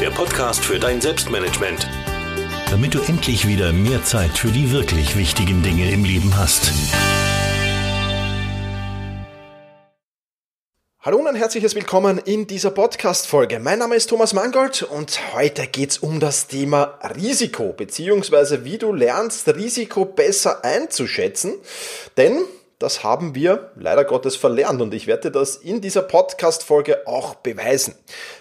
der Podcast für dein Selbstmanagement. Damit du endlich wieder mehr Zeit für die wirklich wichtigen Dinge im Leben hast. Hallo und ein herzliches Willkommen in dieser Podcast-Folge. Mein Name ist Thomas Mangold und heute geht es um das Thema Risiko, beziehungsweise wie du lernst, Risiko besser einzuschätzen. Denn das haben wir leider Gottes verlernt und ich werde das in dieser Podcast-Folge auch beweisen.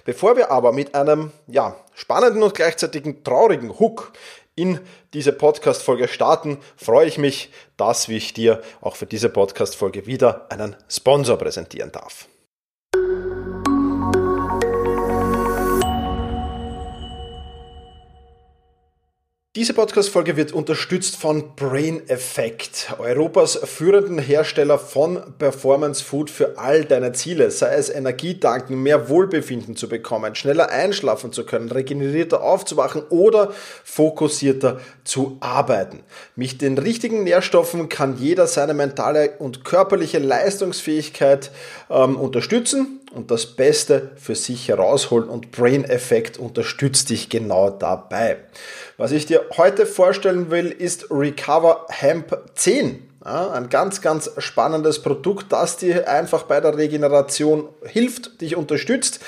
Bevor wir aber mit einem, ja, spannenden und gleichzeitigen traurigen Hook in diese Podcast-Folge starten, freue ich mich, dass ich dir auch für diese Podcast-Folge wieder einen Sponsor präsentieren darf. Diese Podcast-Folge wird unterstützt von Brain Effect, Europas führenden Hersteller von Performance Food für all deine Ziele, sei es Energietanken, mehr Wohlbefinden zu bekommen, schneller einschlafen zu können, regenerierter aufzuwachen oder fokussierter zu arbeiten. Mit den richtigen Nährstoffen kann jeder seine mentale und körperliche Leistungsfähigkeit ähm, unterstützen und das Beste für sich herausholen und Brain Effect unterstützt dich genau dabei. Was ich dir heute vorstellen will, ist Recover Hemp 10. Ja, ein ganz, ganz spannendes Produkt, das dir einfach bei der Regeneration hilft, dich unterstützt.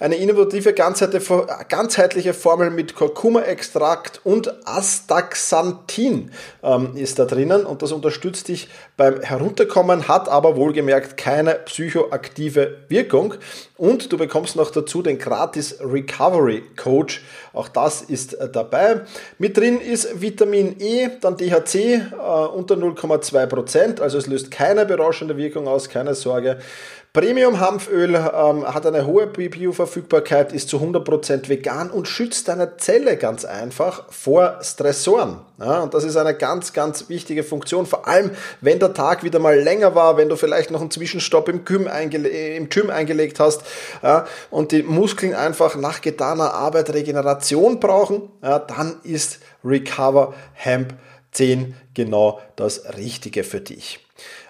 Eine innovative, ganzheitliche Formel mit Kurkuma-Extrakt und Astaxanthin ähm, ist da drinnen und das unterstützt dich beim Herunterkommen, hat aber wohlgemerkt keine psychoaktive Wirkung. Und du bekommst noch dazu den gratis Recovery Coach. Auch das ist äh, dabei. Mit drin ist Vitamin E, dann DHC äh, unter 0,2%. Also es löst keine berauschende Wirkung aus, keine Sorge. Premium-Hanföl ähm, hat eine hohe Bioverfügbarkeit, ist zu 100% vegan und schützt deine Zelle ganz einfach vor Stressoren. Ja, und das ist eine ganz, ganz wichtige Funktion, vor allem wenn der Tag wieder mal länger war, wenn du vielleicht noch einen Zwischenstopp im Gym, eingele im Gym eingelegt hast ja, und die Muskeln einfach nach getaner Arbeit Regeneration brauchen, ja, dann ist Recover Hemp 10 genau das Richtige für dich.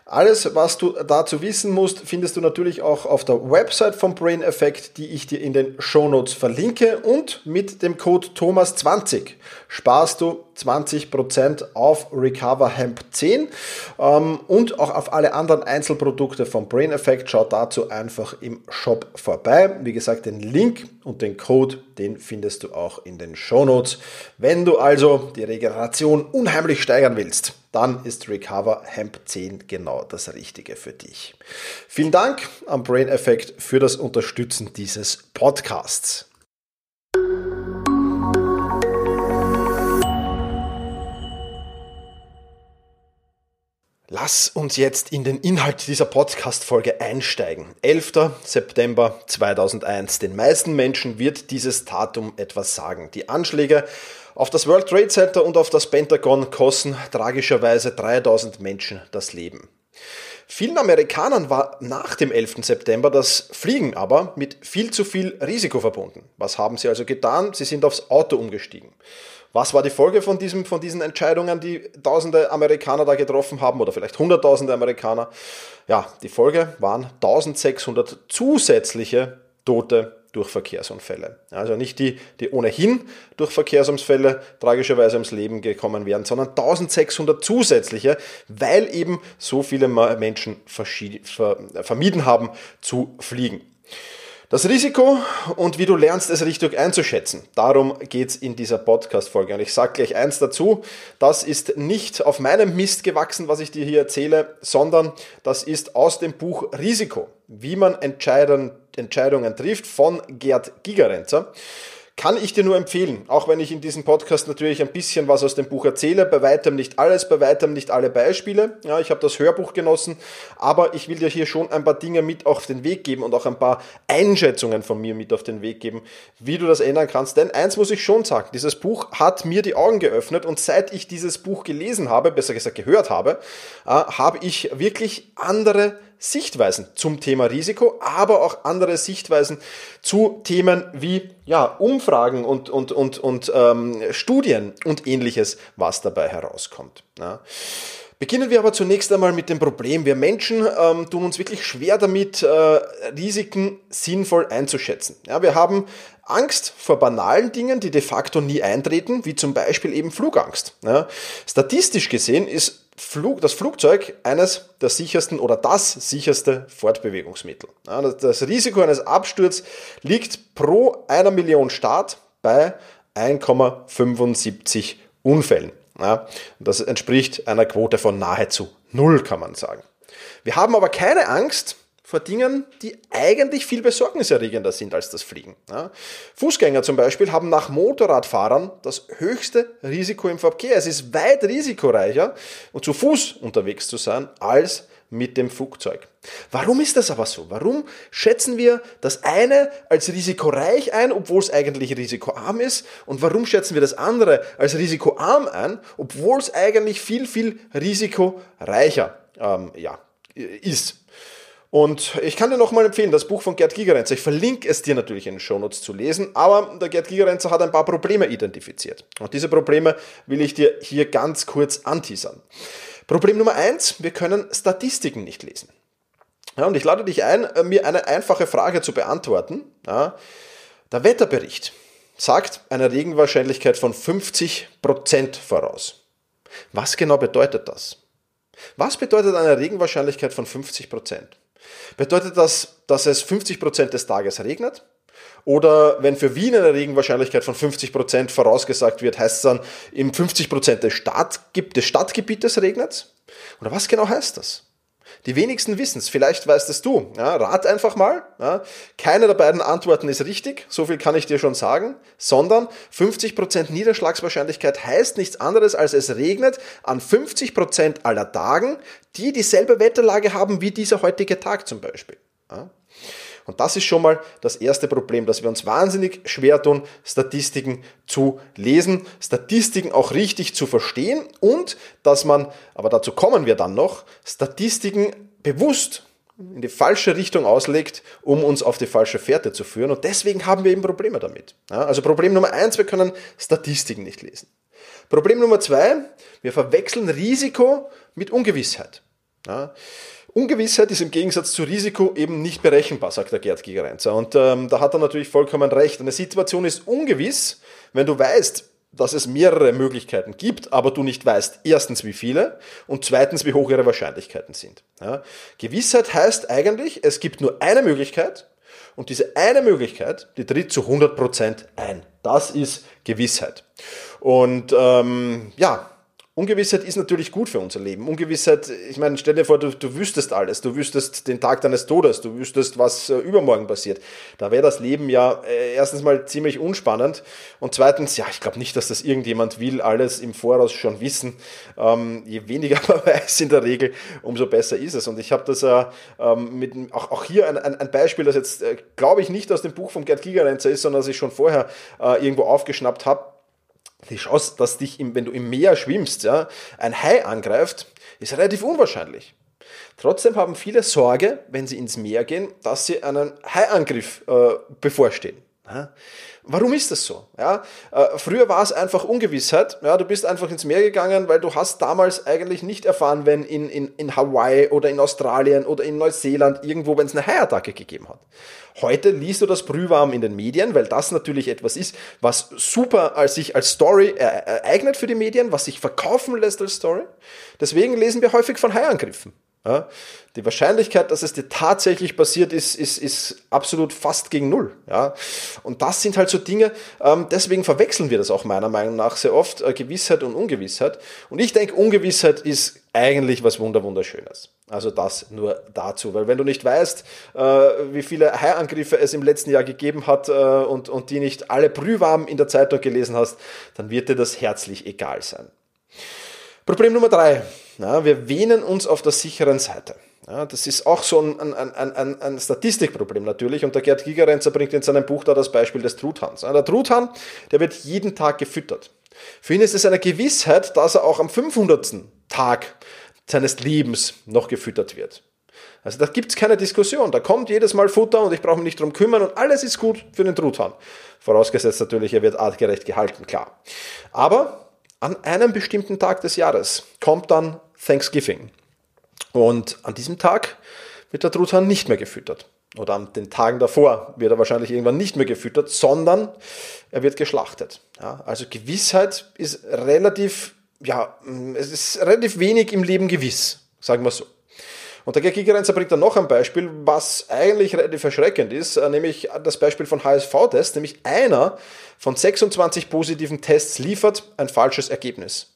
Alles, was du dazu wissen musst, findest du natürlich auch auf der Website vom Brain Effect, die ich dir in den Show Notes verlinke. Und mit dem Code Thomas20 sparst du 20% auf Recover Hemp 10 ähm, und auch auf alle anderen Einzelprodukte vom Brain Effect. Schau dazu einfach im Shop vorbei. Wie gesagt, den Link und den Code, den findest du auch in den Show Notes. Wenn du also die Regeneration unheimlich steigern willst, dann ist Recover Hemp 10 genau das Richtige für dich. Vielen Dank am Brain Effect für das Unterstützen dieses Podcasts. Lass uns jetzt in den Inhalt dieser Podcast-Folge einsteigen. 11. September 2001. Den meisten Menschen wird dieses Datum etwas sagen. Die Anschläge auf das World Trade Center und auf das Pentagon kosten tragischerweise 3000 Menschen das Leben. Vielen Amerikanern war nach dem 11. September das Fliegen aber mit viel zu viel Risiko verbunden. Was haben sie also getan? Sie sind aufs Auto umgestiegen. Was war die Folge von, diesem, von diesen Entscheidungen, die tausende Amerikaner da getroffen haben oder vielleicht hunderttausende Amerikaner? Ja, die Folge waren 1600 zusätzliche Tote durch Verkehrsunfälle. Also nicht die, die ohnehin durch Verkehrsunfälle tragischerweise ums Leben gekommen wären, sondern 1600 zusätzliche, weil eben so viele Menschen vermieden haben zu fliegen. Das Risiko und wie du lernst, es richtig einzuschätzen. Darum geht's in dieser Podcast-Folge. Und ich sage gleich eins dazu, das ist nicht auf meinem Mist gewachsen, was ich dir hier erzähle, sondern das ist aus dem Buch Risiko, wie man Entscheidungen, trifft von Gerd Gigerenzer kann ich dir nur empfehlen, auch wenn ich in diesem Podcast natürlich ein bisschen was aus dem Buch erzähle, bei weitem nicht alles, bei weitem nicht alle Beispiele. Ja, ich habe das Hörbuch genossen, aber ich will dir hier schon ein paar Dinge mit auf den Weg geben und auch ein paar Einschätzungen von mir mit auf den Weg geben, wie du das ändern kannst. Denn eins muss ich schon sagen, dieses Buch hat mir die Augen geöffnet und seit ich dieses Buch gelesen habe, besser gesagt gehört habe, äh, habe ich wirklich andere Sichtweisen zum Thema Risiko, aber auch andere Sichtweisen zu Themen wie ja, Umfragen und, und, und, und ähm, Studien und ähnliches, was dabei herauskommt. Ja. Beginnen wir aber zunächst einmal mit dem Problem. Wir Menschen ähm, tun uns wirklich schwer damit, äh, Risiken sinnvoll einzuschätzen. Ja, wir haben Angst vor banalen Dingen, die de facto nie eintreten, wie zum Beispiel eben Flugangst. Ja, statistisch gesehen ist Flug, das Flugzeug eines der sichersten oder das sicherste Fortbewegungsmittel. Das Risiko eines Absturzes liegt pro einer Million Start bei 1,75 Unfällen. Das entspricht einer Quote von nahezu null, kann man sagen. Wir haben aber keine Angst vor Dingen, die eigentlich viel besorgniserregender sind als das Fliegen. Fußgänger zum Beispiel haben nach Motorradfahrern das höchste Risiko im Verkehr. Es ist weit risikoreicher, zu Fuß unterwegs zu sein, als mit dem Flugzeug. Warum ist das aber so? Warum schätzen wir das eine als risikoreich ein, obwohl es eigentlich risikoarm ist? Und warum schätzen wir das andere als risikoarm ein, obwohl es eigentlich viel, viel risikoreicher ähm, ja, ist? Und ich kann dir nochmal empfehlen, das Buch von Gerd Gigerenzer. Ich verlinke es dir natürlich in den Shownotes zu lesen, aber der Gerd Gigerenzer hat ein paar Probleme identifiziert. Und diese Probleme will ich dir hier ganz kurz anteasern. Problem Nummer eins: wir können Statistiken nicht lesen. Ja, und ich lade dich ein, äh, mir eine einfache Frage zu beantworten. Ja, der Wetterbericht sagt eine Regenwahrscheinlichkeit von 50% voraus. Was genau bedeutet das? Was bedeutet eine Regenwahrscheinlichkeit von 50%? Bedeutet das, dass es 50% des Tages regnet? Oder wenn für Wien eine Regenwahrscheinlichkeit von 50% vorausgesagt wird, heißt es dann, im 50% des, Stadt, des Stadtgebietes regnet Oder was genau heißt das? Die wenigsten wissen es, vielleicht weißt es du. Ja, rat einfach mal. Ja. Keine der beiden Antworten ist richtig, so viel kann ich dir schon sagen, sondern 50% Niederschlagswahrscheinlichkeit heißt nichts anderes, als es regnet an 50% aller Tagen, die dieselbe Wetterlage haben wie dieser heutige Tag zum Beispiel. Ja. Und das ist schon mal das erste Problem, dass wir uns wahnsinnig schwer tun, Statistiken zu lesen, Statistiken auch richtig zu verstehen und dass man, aber dazu kommen wir dann noch, Statistiken bewusst in die falsche Richtung auslegt, um uns auf die falsche Fährte zu führen. Und deswegen haben wir eben Probleme damit. Ja, also Problem Nummer eins, wir können Statistiken nicht lesen. Problem Nummer zwei, wir verwechseln Risiko mit Ungewissheit. Ja, Ungewissheit ist im Gegensatz zu Risiko eben nicht berechenbar, sagt der Gerd Gigerenzer. Und ähm, da hat er natürlich vollkommen recht. Eine Situation ist ungewiss, wenn du weißt, dass es mehrere Möglichkeiten gibt, aber du nicht weißt, erstens wie viele und zweitens wie hoch ihre Wahrscheinlichkeiten sind. Ja. Gewissheit heißt eigentlich, es gibt nur eine Möglichkeit und diese eine Möglichkeit, die tritt zu 100% ein. Das ist Gewissheit. Und ähm, ja, Ungewissheit ist natürlich gut für unser Leben. Ungewissheit, ich meine, stell dir vor, du, du wüsstest alles. Du wüsstest den Tag deines Todes. Du wüsstest, was äh, übermorgen passiert. Da wäre das Leben ja äh, erstens mal ziemlich unspannend. Und zweitens, ja, ich glaube nicht, dass das irgendjemand will, alles im Voraus schon wissen. Ähm, je weniger man weiß in der Regel, umso besser ist es. Und ich habe das äh, ähm, mit, auch, auch hier ein, ein, ein Beispiel, das jetzt, äh, glaube ich, nicht aus dem Buch von Gerd Gigerenzer ist, sondern das ich schon vorher äh, irgendwo aufgeschnappt habe die Chance, dass dich, im, wenn du im Meer schwimmst, ja, ein Hai angreift, ist relativ unwahrscheinlich. Trotzdem haben viele Sorge, wenn sie ins Meer gehen, dass sie einen Haiangriff äh, bevorstehen. Warum ist das so? Ja, äh, früher war es einfach Ungewissheit. Ja, du bist einfach ins Meer gegangen, weil du hast damals eigentlich nicht erfahren, wenn in, in, in Hawaii oder in Australien oder in Neuseeland irgendwo, wenn es eine Haiattacke gegeben hat. Heute liest du das brühwarm in den Medien, weil das natürlich etwas ist, was super als sich als Story ereignet für die Medien, was sich verkaufen lässt als Story. Deswegen lesen wir häufig von Haiangriffen. Ja, die Wahrscheinlichkeit, dass es dir tatsächlich passiert ist, ist, ist absolut fast gegen Null. Ja, und das sind halt so Dinge, ähm, deswegen verwechseln wir das auch meiner Meinung nach sehr oft, äh, Gewissheit und Ungewissheit. Und ich denke, Ungewissheit ist eigentlich was Wunderwunderschönes. Also das nur dazu, weil wenn du nicht weißt, äh, wie viele Haiangriffe es im letzten Jahr gegeben hat äh, und, und die nicht alle brühwarm in der Zeitung gelesen hast, dann wird dir das herzlich egal sein. Problem Nummer drei. Ja, wir wähnen uns auf der sicheren Seite. Ja, das ist auch so ein, ein, ein, ein Statistikproblem natürlich. Und der Gerd Gigerenzer bringt in seinem Buch da das Beispiel des Truthahns. Der Truthahn, der wird jeden Tag gefüttert. Für ihn ist es eine Gewissheit, dass er auch am 500. Tag seines Lebens noch gefüttert wird. Also da gibt es keine Diskussion. Da kommt jedes Mal Futter und ich brauche mich nicht drum kümmern und alles ist gut für den Truthahn. Vorausgesetzt natürlich, er wird artgerecht gehalten, klar. Aber an einem bestimmten Tag des Jahres kommt dann Thanksgiving. Und an diesem Tag wird der Truthahn nicht mehr gefüttert. Oder an den Tagen davor wird er wahrscheinlich irgendwann nicht mehr gefüttert, sondern er wird geschlachtet. Ja, also Gewissheit ist relativ, ja, es ist relativ wenig im Leben gewiss, sagen wir so. Und der Gigerenzer bringt dann noch ein Beispiel, was eigentlich relativ erschreckend ist, äh, nämlich das Beispiel von HSV-Tests, nämlich einer von 26 positiven Tests liefert ein falsches Ergebnis.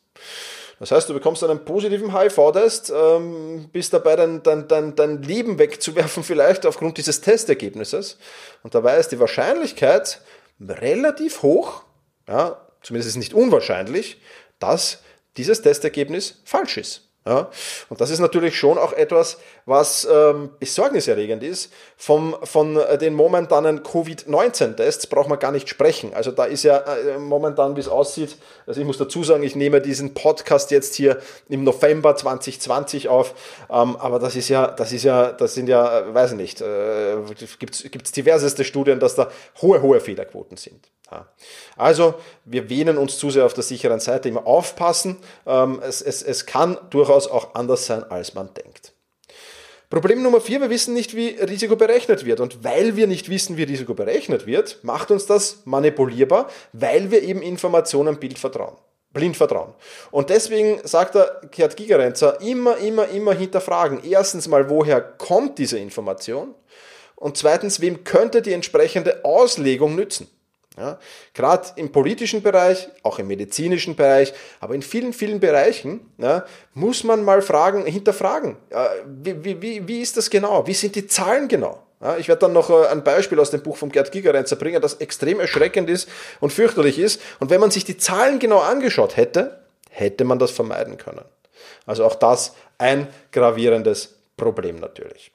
Das heißt, du bekommst einen positiven HIV-Test, ähm, bist dabei, dein, dein, dein, dein Leben wegzuwerfen, vielleicht aufgrund dieses Testergebnisses. Und dabei ist die Wahrscheinlichkeit relativ hoch, ja, zumindest ist es nicht unwahrscheinlich, dass dieses Testergebnis falsch ist. Ja, und das ist natürlich schon auch etwas, was ähm, besorgniserregend ist. Vom, von den momentanen Covid-19-Tests braucht man gar nicht sprechen. Also da ist ja äh, momentan, wie es aussieht, also ich muss dazu sagen, ich nehme diesen Podcast jetzt hier im November 2020 auf, ähm, aber das ist ja, das ist ja, das sind ja, äh, weiß ich nicht, äh, gibt es diverseste Studien, dass da hohe, hohe Fehlerquoten sind. Also wir wähnen uns zu sehr auf der sicheren Seite, immer aufpassen. Ähm, es, es, es kann durchaus auch anders sein, als man denkt. Problem Nummer vier, wir wissen nicht, wie Risiko berechnet wird. Und weil wir nicht wissen, wie Risiko berechnet wird, macht uns das manipulierbar, weil wir eben Informationen blind vertrauen. Blind vertrauen. Und deswegen sagt der Gerd Gigerenzer, immer, immer, immer hinterfragen. Erstens mal, woher kommt diese Information? Und zweitens, wem könnte die entsprechende Auslegung nützen? Ja, Gerade im politischen Bereich, auch im medizinischen Bereich, aber in vielen, vielen Bereichen ja, muss man mal fragen, hinterfragen, wie, wie, wie ist das genau? Wie sind die Zahlen genau? Ja, ich werde dann noch äh, ein Beispiel aus dem Buch von Gerd Gigerenzer bringen, das extrem erschreckend ist und fürchterlich ist. Und wenn man sich die Zahlen genau angeschaut hätte, hätte man das vermeiden können. Also auch das ein gravierendes Problem natürlich.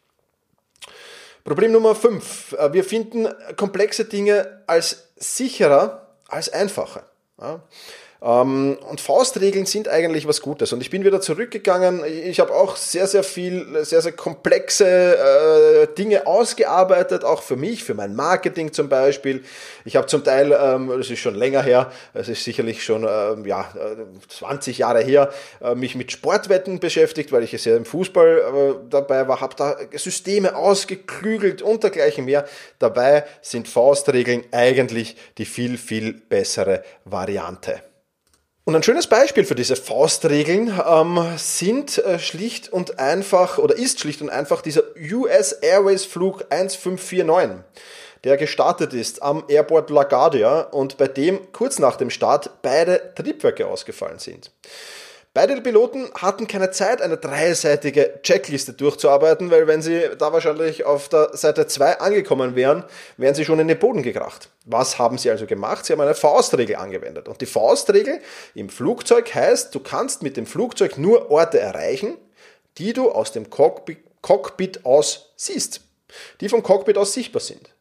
Problem Nummer 5. Äh, wir finden komplexe Dinge als sicherer als einfache. Ja. Ähm, und Faustregeln sind eigentlich was Gutes. Und ich bin wieder zurückgegangen. Ich habe auch sehr, sehr viel, sehr, sehr komplexe äh, Dinge ausgearbeitet, auch für mich, für mein Marketing zum Beispiel. Ich habe zum Teil, ähm, das ist schon länger her, es ist sicherlich schon ähm, ja, 20 Jahre her, äh, mich mit Sportwetten beschäftigt, weil ich ja im Fußball äh, dabei war, habe da Systeme ausgeklügelt und dergleichen mehr. Dabei sind Faustregeln eigentlich die viel, viel bessere Variante. Und ein schönes Beispiel für diese Faustregeln ähm, sind äh, schlicht und einfach oder ist schlicht und einfach dieser US Airways Flug 1549, der gestartet ist am Airport LaGuardia und bei dem kurz nach dem Start beide Triebwerke ausgefallen sind. Beide Piloten hatten keine Zeit, eine dreiseitige Checkliste durchzuarbeiten, weil wenn sie da wahrscheinlich auf der Seite 2 angekommen wären, wären sie schon in den Boden gekracht. Was haben sie also gemacht? Sie haben eine Faustregel angewendet. Und die Faustregel im Flugzeug heißt, du kannst mit dem Flugzeug nur Orte erreichen, die du aus dem Cockpit aus siehst, die vom Cockpit aus sichtbar sind.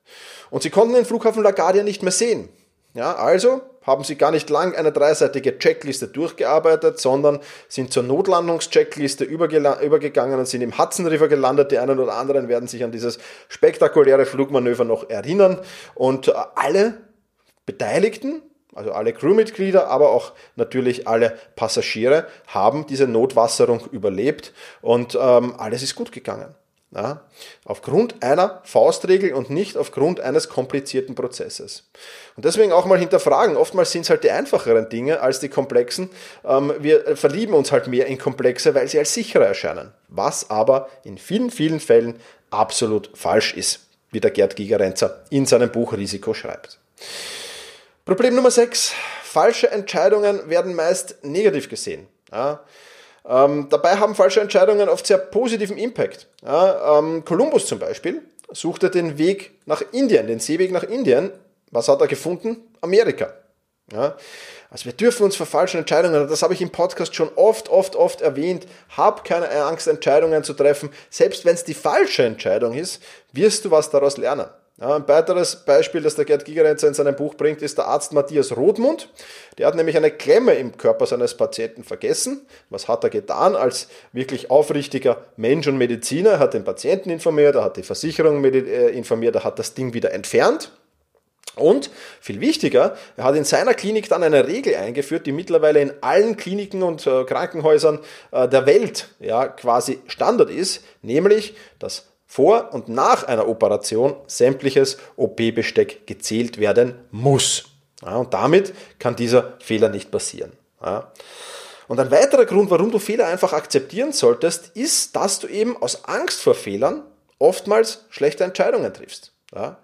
Und sie konnten den Flughafen LaGuardia nicht mehr sehen. Ja, also haben sie gar nicht lang eine dreiseitige Checkliste durchgearbeitet, sondern sind zur Notlandungscheckliste übergegangen und sind im Hudson River gelandet. Die einen oder anderen werden sich an dieses spektakuläre Flugmanöver noch erinnern. Und äh, alle Beteiligten, also alle Crewmitglieder, aber auch natürlich alle Passagiere, haben diese Notwasserung überlebt und ähm, alles ist gut gegangen. Ja, aufgrund einer Faustregel und nicht aufgrund eines komplizierten Prozesses. Und deswegen auch mal hinterfragen. Oftmals sind es halt die einfacheren Dinge als die komplexen. Ähm, wir verlieben uns halt mehr in komplexe, weil sie als sicherer erscheinen. Was aber in vielen, vielen Fällen absolut falsch ist, wie der Gerd Gigerenzer in seinem Buch Risiko schreibt. Problem Nummer 6. Falsche Entscheidungen werden meist negativ gesehen. Ja, ähm, dabei haben falsche Entscheidungen oft sehr positiven Impact. Ja, ähm, zum Beispiel suchte den Weg nach Indien, den Seeweg nach Indien. Was hat er gefunden? Amerika. Ja, also wir dürfen uns vor falschen Entscheidungen, das habe ich im Podcast schon oft, oft, oft erwähnt, hab keine Angst, Entscheidungen zu treffen. Selbst wenn es die falsche Entscheidung ist, wirst du was daraus lernen. Ein weiteres Beispiel, das der Gerd Gigerenzer in seinem Buch bringt, ist der Arzt Matthias Rothmund. Der hat nämlich eine Klemme im Körper seines Patienten vergessen. Was hat er getan als wirklich aufrichtiger Mensch und Mediziner? Er hat den Patienten informiert, er hat die Versicherung äh, informiert, er hat das Ding wieder entfernt. Und viel wichtiger, er hat in seiner Klinik dann eine Regel eingeführt, die mittlerweile in allen Kliniken und äh, Krankenhäusern äh, der Welt ja quasi Standard ist, nämlich dass vor und nach einer Operation sämtliches OP-Besteck gezählt werden muss. Ja, und damit kann dieser Fehler nicht passieren. Ja. Und ein weiterer Grund, warum du Fehler einfach akzeptieren solltest, ist, dass du eben aus Angst vor Fehlern oftmals schlechte Entscheidungen triffst. Ja.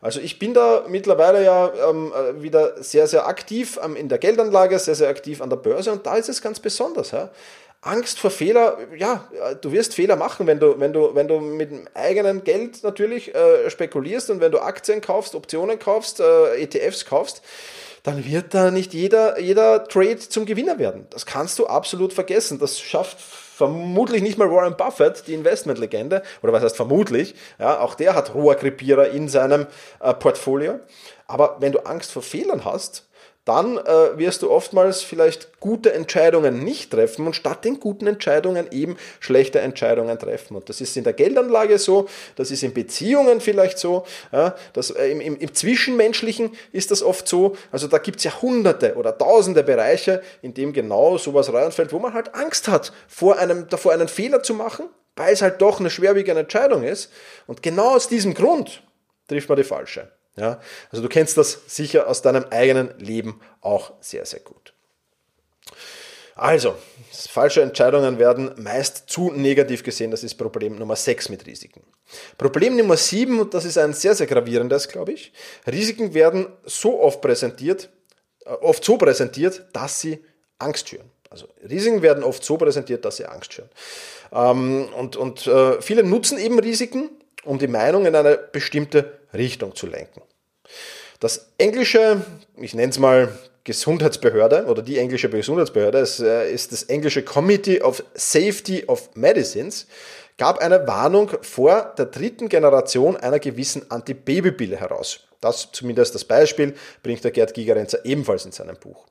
Also ich bin da mittlerweile ja ähm, äh, wieder sehr, sehr aktiv ähm, in der Geldanlage, sehr, sehr aktiv an der Börse und da ist es ganz besonders. Ja. Angst vor Fehler, ja, du wirst Fehler machen, wenn du, wenn du, wenn du mit eigenem Geld natürlich äh, spekulierst und wenn du Aktien kaufst, Optionen kaufst, äh, ETFs kaufst, dann wird da nicht jeder, jeder Trade zum Gewinner werden. Das kannst du absolut vergessen. Das schafft vermutlich nicht mal Warren Buffett, die Investmentlegende, oder was heißt vermutlich, ja, auch der hat Rohrkrepierer in seinem äh, Portfolio. Aber wenn du Angst vor Fehlern hast, dann äh, wirst du oftmals vielleicht gute Entscheidungen nicht treffen und statt den guten Entscheidungen eben schlechte Entscheidungen treffen. Und das ist in der Geldanlage so, das ist in Beziehungen vielleicht so, ja, das, äh, im, im, im Zwischenmenschlichen ist das oft so. Also da gibt es ja hunderte oder tausende Bereiche, in dem genau sowas reinfällt, wo man halt Angst hat, vor einem, davor einen Fehler zu machen, weil es halt doch eine schwerwiegende Entscheidung ist. Und genau aus diesem Grund trifft man die falsche. Ja, also du kennst das sicher aus deinem eigenen Leben auch sehr, sehr gut. Also, falsche Entscheidungen werden meist zu negativ gesehen. Das ist Problem Nummer 6 mit Risiken. Problem Nummer 7, und das ist ein sehr, sehr gravierendes, glaube ich. Risiken werden so oft präsentiert, äh, oft so präsentiert, dass sie Angst schüren. Also Risiken werden oft so präsentiert, dass sie Angst schüren. Ähm, und und äh, viele nutzen eben Risiken, um die Meinung in eine bestimmte Richtung zu lenken. Das englische, ich nenne es mal Gesundheitsbehörde oder die englische Gesundheitsbehörde, es äh, ist das englische Committee of Safety of Medicines, gab eine Warnung vor der dritten Generation einer gewissen Antibabypille heraus. Das zumindest das Beispiel bringt der Gerd Gigerenzer ebenfalls in seinem Buch.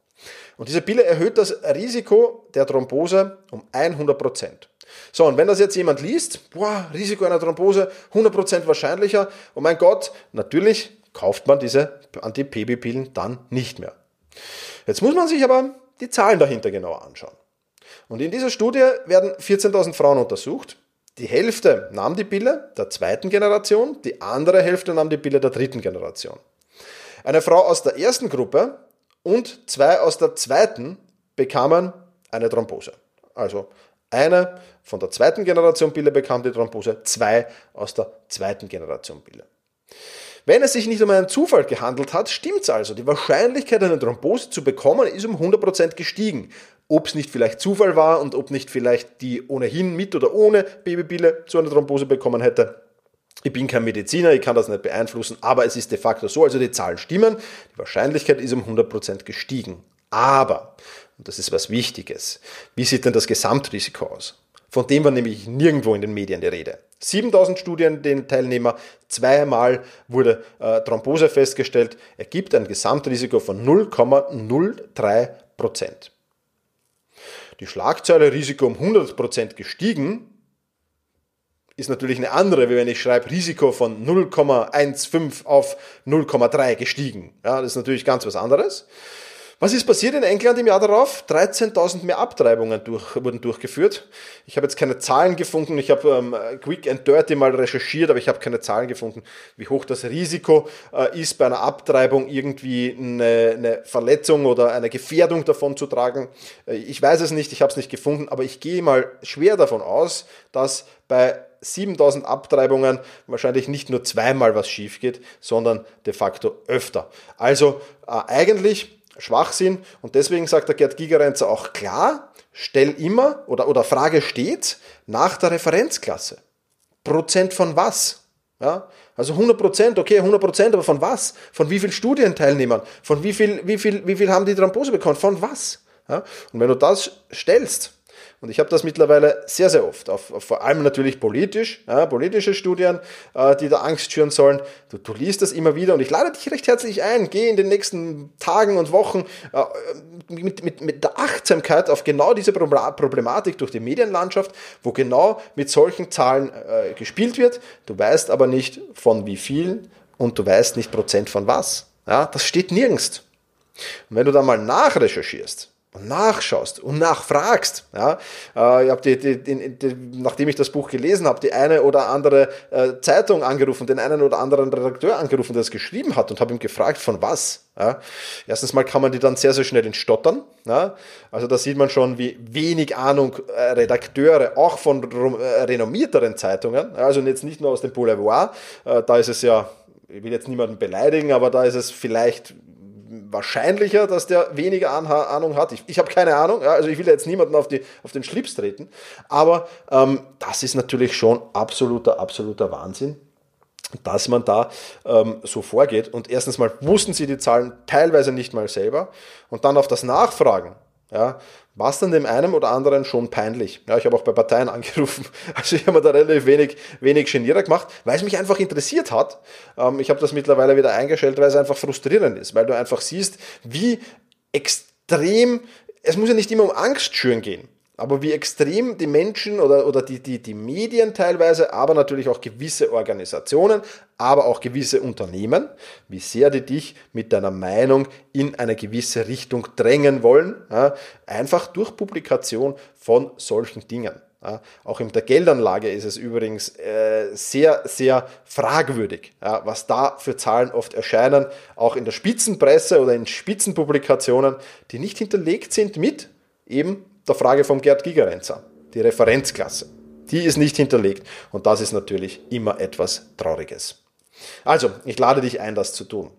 Und diese Pille erhöht das Risiko der Thrombose um 100 Prozent. So, und wenn das jetzt jemand liest, boah, Risiko einer Thrombose 100% wahrscheinlicher, oh mein Gott, natürlich kauft man diese Anti-PB-Pillen dann nicht mehr. Jetzt muss man sich aber die Zahlen dahinter genauer anschauen. Und in dieser Studie werden 14.000 Frauen untersucht. Die Hälfte nahm die Pille der zweiten Generation, die andere Hälfte nahm die Pille der dritten Generation. Eine Frau aus der ersten Gruppe und zwei aus der zweiten bekamen eine Thrombose. Also eine von der zweiten Generation Pille bekam die Thrombose, zwei aus der zweiten Generation Pille. Wenn es sich nicht um einen Zufall gehandelt hat, stimmt's also. Die Wahrscheinlichkeit, eine Thrombose zu bekommen, ist um 100% gestiegen. Ob es nicht vielleicht Zufall war und ob nicht vielleicht die ohnehin mit oder ohne Babypille zu einer Thrombose bekommen hätte, ich bin kein Mediziner, ich kann das nicht beeinflussen, aber es ist de facto so, also die Zahlen stimmen, die Wahrscheinlichkeit ist um 100% gestiegen. Aber, und das ist was Wichtiges, wie sieht denn das Gesamtrisiko aus? Von dem war nämlich nirgendwo in den Medien die Rede. 7000 Studien, den Teilnehmer, zweimal wurde äh, Thrombose festgestellt, ergibt ein Gesamtrisiko von 0,03%. Die Schlagzeile Risiko um 100% gestiegen ist natürlich eine andere, wie wenn ich schreibe Risiko von 0,15 auf 0,3 gestiegen. Ja, das ist natürlich ganz was anderes. Was ist passiert in England im Jahr darauf? 13.000 mehr Abtreibungen durch, wurden durchgeführt. Ich habe jetzt keine Zahlen gefunden. Ich habe ähm, quick and dirty mal recherchiert, aber ich habe keine Zahlen gefunden, wie hoch das Risiko äh, ist, bei einer Abtreibung irgendwie eine, eine, Verletzung oder eine Gefährdung davon zu tragen. Äh, ich weiß es nicht, ich habe es nicht gefunden, aber ich gehe mal schwer davon aus, dass bei 7000 Abtreibungen wahrscheinlich nicht nur zweimal was schief geht, sondern de facto öfter. Also äh, eigentlich Schwachsinn und deswegen sagt der Gerd Gigerenzer auch klar, stell immer oder, oder Frage steht nach der Referenzklasse. Prozent von was? Ja, also 100 Prozent, okay, 100 Prozent, aber von was? Von wie vielen Studienteilnehmern? Von wie viel, wie viel, wie viel haben die Thrombose bekommen? Von was? Ja, und wenn du das stellst, und ich habe das mittlerweile sehr, sehr oft, auf, auf, vor allem natürlich politisch, ja, politische Studien, äh, die da Angst schüren sollen. Du, du, liest das immer wieder und ich lade dich recht herzlich ein. Geh in den nächsten Tagen und Wochen äh, mit, mit, mit der Achtsamkeit auf genau diese Problematik durch die Medienlandschaft, wo genau mit solchen Zahlen äh, gespielt wird. Du weißt aber nicht von wie viel und du weißt nicht Prozent von was. Ja, das steht nirgends. Und wenn du dann mal nachrecherchierst, nachschaust und nachfragst. Ja, äh, ich habe die, die, die, die, nachdem ich das Buch gelesen habe, die eine oder andere äh, Zeitung angerufen, den einen oder anderen Redakteur angerufen, der es geschrieben hat und habe ihm gefragt, von was. Ja, erstens mal kann man die dann sehr, sehr schnell in Stottern. Ja, also da sieht man schon, wie wenig Ahnung äh, Redakteure auch von renommierteren Zeitungen, also jetzt nicht nur aus dem Boulevard, da ist es ja, ich will jetzt niemanden beleidigen, aber da ist es vielleicht wahrscheinlicher, dass der weniger Ahnung hat. Ich, ich habe keine Ahnung, ja, also ich will jetzt niemanden auf, die, auf den Schlips treten, aber ähm, das ist natürlich schon absoluter, absoluter Wahnsinn dass man da ähm, so vorgeht. Und erstens mal wussten sie die Zahlen teilweise nicht mal selber. Und dann auf das Nachfragen, ja, war es dann dem einen oder anderen schon peinlich. Ja, ich habe auch bei Parteien angerufen. Also ich habe mir da relativ wenig, wenig Genierer gemacht, weil es mich einfach interessiert hat. Ähm, ich habe das mittlerweile wieder eingestellt, weil es einfach frustrierend ist, weil du einfach siehst, wie extrem, es muss ja nicht immer um Angst schüren gehen. Aber wie extrem die Menschen oder, oder die, die, die Medien teilweise, aber natürlich auch gewisse Organisationen, aber auch gewisse Unternehmen, wie sehr die dich mit deiner Meinung in eine gewisse Richtung drängen wollen, ja, einfach durch Publikation von solchen Dingen. Ja, auch in der Geldanlage ist es übrigens äh, sehr, sehr fragwürdig, ja, was da für Zahlen oft erscheinen, auch in der Spitzenpresse oder in Spitzenpublikationen, die nicht hinterlegt sind mit eben der Frage vom Gerd Gigerenzer, die Referenzklasse. Die ist nicht hinterlegt und das ist natürlich immer etwas Trauriges. Also, ich lade dich ein, das zu tun.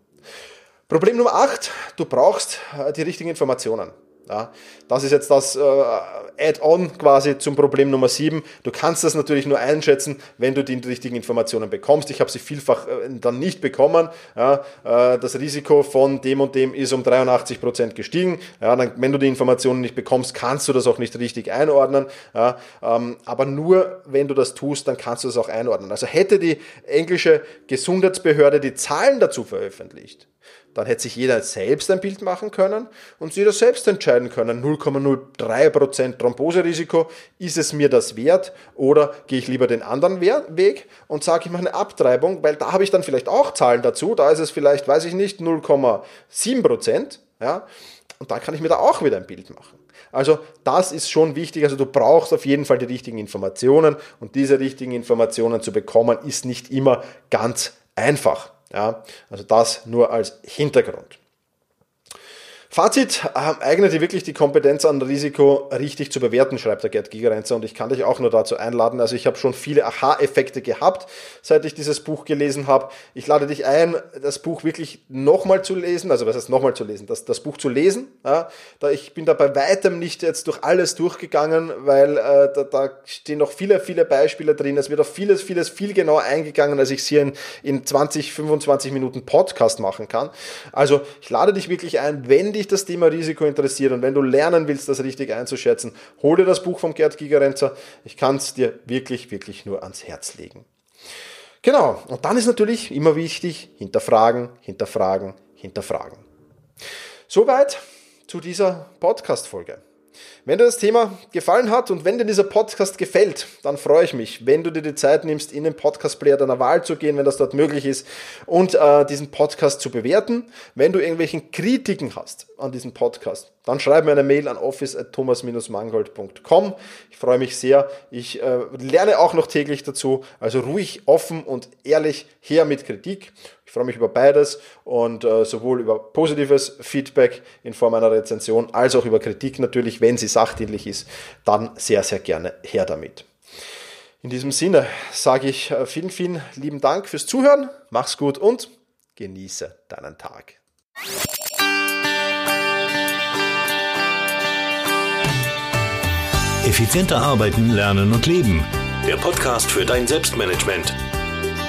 Problem Nummer 8, du brauchst äh, die richtigen Informationen. Ja, das ist jetzt das äh, Add-on quasi zum Problem Nummer 7. Du kannst das natürlich nur einschätzen, wenn du die richtigen Informationen bekommst. Ich habe sie vielfach äh, dann nicht bekommen. Ja, äh, das Risiko von dem und dem ist um 83 Prozent gestiegen. Ja, dann, wenn du die Informationen nicht bekommst, kannst du das auch nicht richtig einordnen. Ja, ähm, aber nur wenn du das tust, dann kannst du das auch einordnen. Also hätte die englische Gesundheitsbehörde die Zahlen dazu veröffentlicht, dann hätte sich jeder selbst ein Bild machen können und jeder selbst entscheiden können, 0,03% Thromboserisiko, ist es mir das wert oder gehe ich lieber den anderen Weg und sage, ich mache eine Abtreibung, weil da habe ich dann vielleicht auch Zahlen dazu, da ist es vielleicht, weiß ich nicht, 0,7%, ja, und dann kann ich mir da auch wieder ein Bild machen. Also das ist schon wichtig. Also du brauchst auf jeden Fall die richtigen Informationen und diese richtigen Informationen zu bekommen ist nicht immer ganz einfach. Ja, also das nur als Hintergrund. Fazit, äh, eigne dir wirklich die Kompetenz an, Risiko richtig zu bewerten, schreibt der Gerd Gigerenzer und ich kann dich auch nur dazu einladen. Also ich habe schon viele Aha-Effekte gehabt, seit ich dieses Buch gelesen habe. Ich lade dich ein, das Buch wirklich nochmal zu lesen, also was heißt nochmal zu lesen, das, das Buch zu lesen. Ja, da ich bin da bei weitem nicht jetzt durch alles durchgegangen, weil äh, da, da stehen noch viele, viele Beispiele drin. Es wird auf vieles, vieles viel genauer eingegangen, als ich es hier in, in 20, 25 Minuten Podcast machen kann. Also ich lade dich wirklich ein, wenn dich das Thema Risiko interessiert und wenn du lernen willst, das richtig einzuschätzen, hol dir das Buch vom Gerd Gigerenzer. Ich kann es dir wirklich, wirklich nur ans Herz legen. Genau, und dann ist natürlich immer wichtig, hinterfragen, hinterfragen, hinterfragen. Soweit zu dieser Podcast-Folge. Wenn dir das Thema gefallen hat und wenn dir dieser Podcast gefällt, dann freue ich mich, wenn du dir die Zeit nimmst, in den Podcast-Player deiner Wahl zu gehen, wenn das dort möglich ist, und äh, diesen Podcast zu bewerten. Wenn du irgendwelchen Kritiken hast an diesem Podcast, dann schreib mir eine Mail an office.thomas-mangold.com. Ich freue mich sehr. Ich äh, lerne auch noch täglich dazu. Also ruhig, offen und ehrlich her mit Kritik. Ich freue mich über beides und äh, sowohl über positives Feedback in Form einer Rezension als auch über Kritik natürlich, wenn sie sachdienlich ist, dann sehr, sehr gerne her damit. In diesem Sinne sage ich äh, vielen, vielen lieben Dank fürs Zuhören. Mach's gut und genieße deinen Tag. Effizienter arbeiten, lernen und leben. Der Podcast für dein Selbstmanagement.